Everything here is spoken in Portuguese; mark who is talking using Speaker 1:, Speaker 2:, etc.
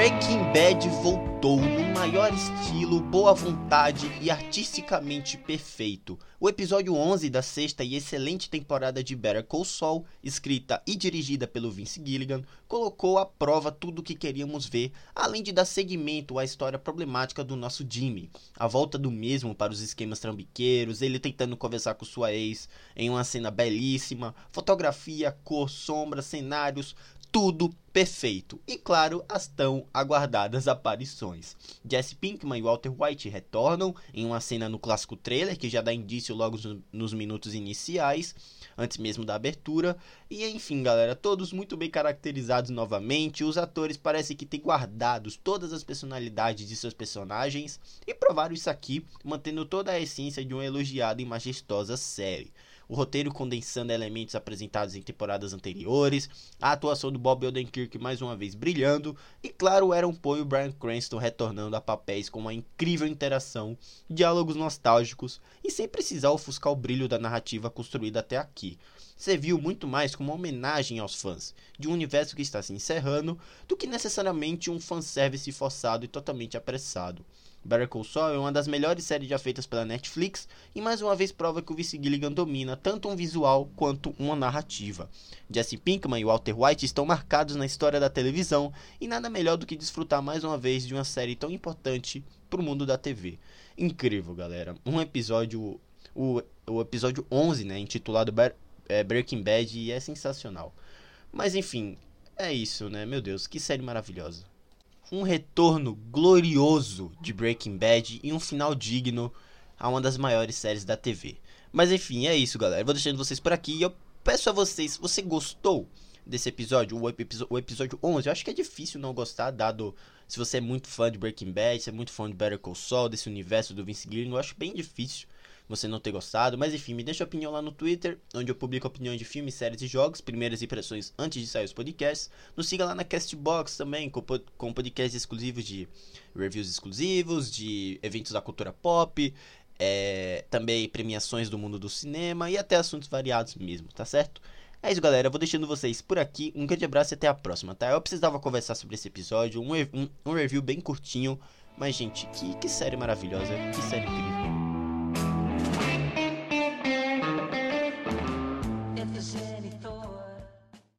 Speaker 1: Breaking Bad voltou no maior estilo, boa vontade e artisticamente perfeito. O episódio 11 da sexta e excelente temporada de Better Call Saul, escrita e dirigida pelo Vince Gilligan, colocou à prova tudo o que queríamos ver, além de dar seguimento à história problemática do nosso Jimmy. A volta do mesmo para os esquemas trambiqueiros, ele tentando conversar com sua ex em uma cena belíssima, fotografia, cor, sombra, cenários, tudo perfeito. E claro, as tão aguardadas aparições. Jesse Pinkman e Walter White retornam em uma cena no clássico trailer que já dá indício logo nos minutos iniciais, antes mesmo da abertura. E enfim, galera, todos muito bem caracterizados novamente. Os atores parecem que têm guardados todas as personalidades de seus personagens e provaram isso aqui, mantendo toda a essência de uma elogiada e majestosa série o roteiro condensando elementos apresentados em temporadas anteriores, a atuação do Bob Odenkirk mais uma vez brilhando, e claro, o Aaron Paul e o Bryan Cranston retornando a papéis com uma incrível interação, diálogos nostálgicos e sem precisar ofuscar o brilho da narrativa construída até aqui serviu muito mais como uma homenagem aos fãs de um universo que está se encerrando do que necessariamente um fanservice forçado e totalmente apressado. Better Call Saul é uma das melhores séries já feitas pela Netflix e mais uma vez prova que o Vince Gilligan domina tanto um visual quanto uma narrativa. Jesse Pinkman e Walter White estão marcados na história da televisão e nada melhor do que desfrutar mais uma vez de uma série tão importante para o mundo da TV. Incrível, galera. Um episódio, o, o episódio 11, né, intitulado é, Breaking Bad, é sensacional. Mas enfim, é isso, né? Meu Deus, que série maravilhosa um retorno glorioso de Breaking Bad e um final digno a uma das maiores séries da TV. Mas enfim, é isso, galera. vou deixando vocês por aqui e eu peço a vocês, você gostou desse episódio, o, episódio, o episódio 11? Eu acho que é difícil não gostar, dado se você é muito fã de Breaking Bad, se é muito fã de Better Call Saul, desse universo do Vince Gilligan, eu acho bem difícil você não ter gostado. Mas enfim, me deixa a opinião lá no Twitter, onde eu publico opiniões de filmes, séries e jogos, primeiras impressões antes de sair os podcasts. Nos siga lá na Castbox também, com, com podcasts exclusivos de reviews exclusivos, de eventos da cultura pop, é, também premiações do mundo do cinema e até assuntos variados mesmo, tá certo? É isso, galera. Eu vou deixando vocês por aqui. Um grande abraço e até a próxima, tá? Eu precisava conversar sobre esse episódio, um, um, um review bem curtinho. Mas, gente, que, que série maravilhosa, que série incrível.